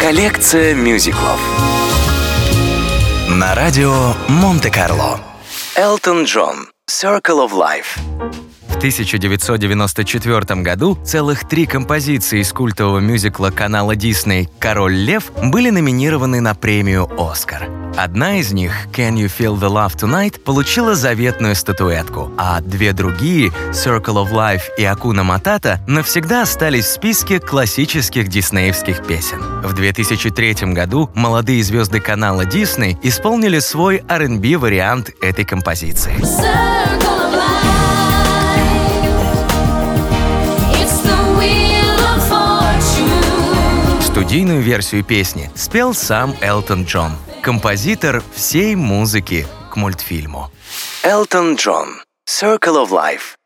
Коллекция мюзиклов на радио Монте-Карло. Элтон Джон Circle of Life. В 1994 году целых три композиции из культового мюзикла канала Дисней «Король лев» были номинированы на премию «Оскар». Одна из них, «Can You Feel the Love Tonight», получила заветную статуэтку, а две другие, «Circle of Life» и «Акуна Матата», навсегда остались в списке классических диснеевских песен. В 2003 году молодые звезды канала Дисней исполнили свой R&B-вариант этой композиции. Студийную версию песни спел сам Элтон Джон, композитор всей музыки к мультфильму. Элтон Джон Circle of Life.